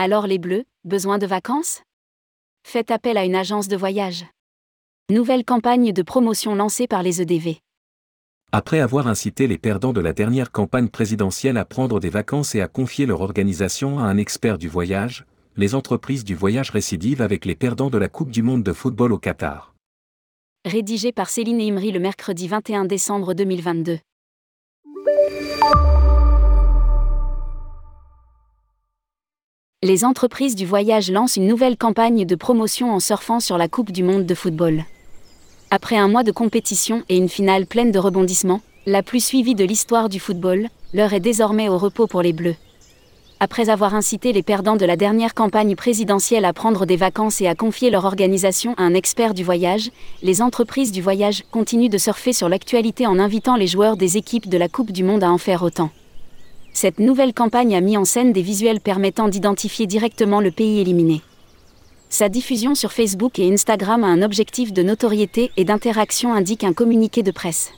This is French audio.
Alors les Bleus, besoin de vacances? Faites appel à une agence de voyage. Nouvelle campagne de promotion lancée par les EDV. Après avoir incité les perdants de la dernière campagne présidentielle à prendre des vacances et à confier leur organisation à un expert du voyage, les entreprises du voyage récidivent avec les perdants de la Coupe du Monde de football au Qatar. Rédigé par Céline Imri le mercredi 21 décembre 2022. Les entreprises du voyage lancent une nouvelle campagne de promotion en surfant sur la Coupe du Monde de football. Après un mois de compétition et une finale pleine de rebondissements, la plus suivie de l'histoire du football, l'heure est désormais au repos pour les Bleus. Après avoir incité les perdants de la dernière campagne présidentielle à prendre des vacances et à confier leur organisation à un expert du voyage, les entreprises du voyage continuent de surfer sur l'actualité en invitant les joueurs des équipes de la Coupe du Monde à en faire autant. Cette nouvelle campagne a mis en scène des visuels permettant d'identifier directement le pays éliminé. Sa diffusion sur Facebook et Instagram a un objectif de notoriété et d'interaction indique un communiqué de presse.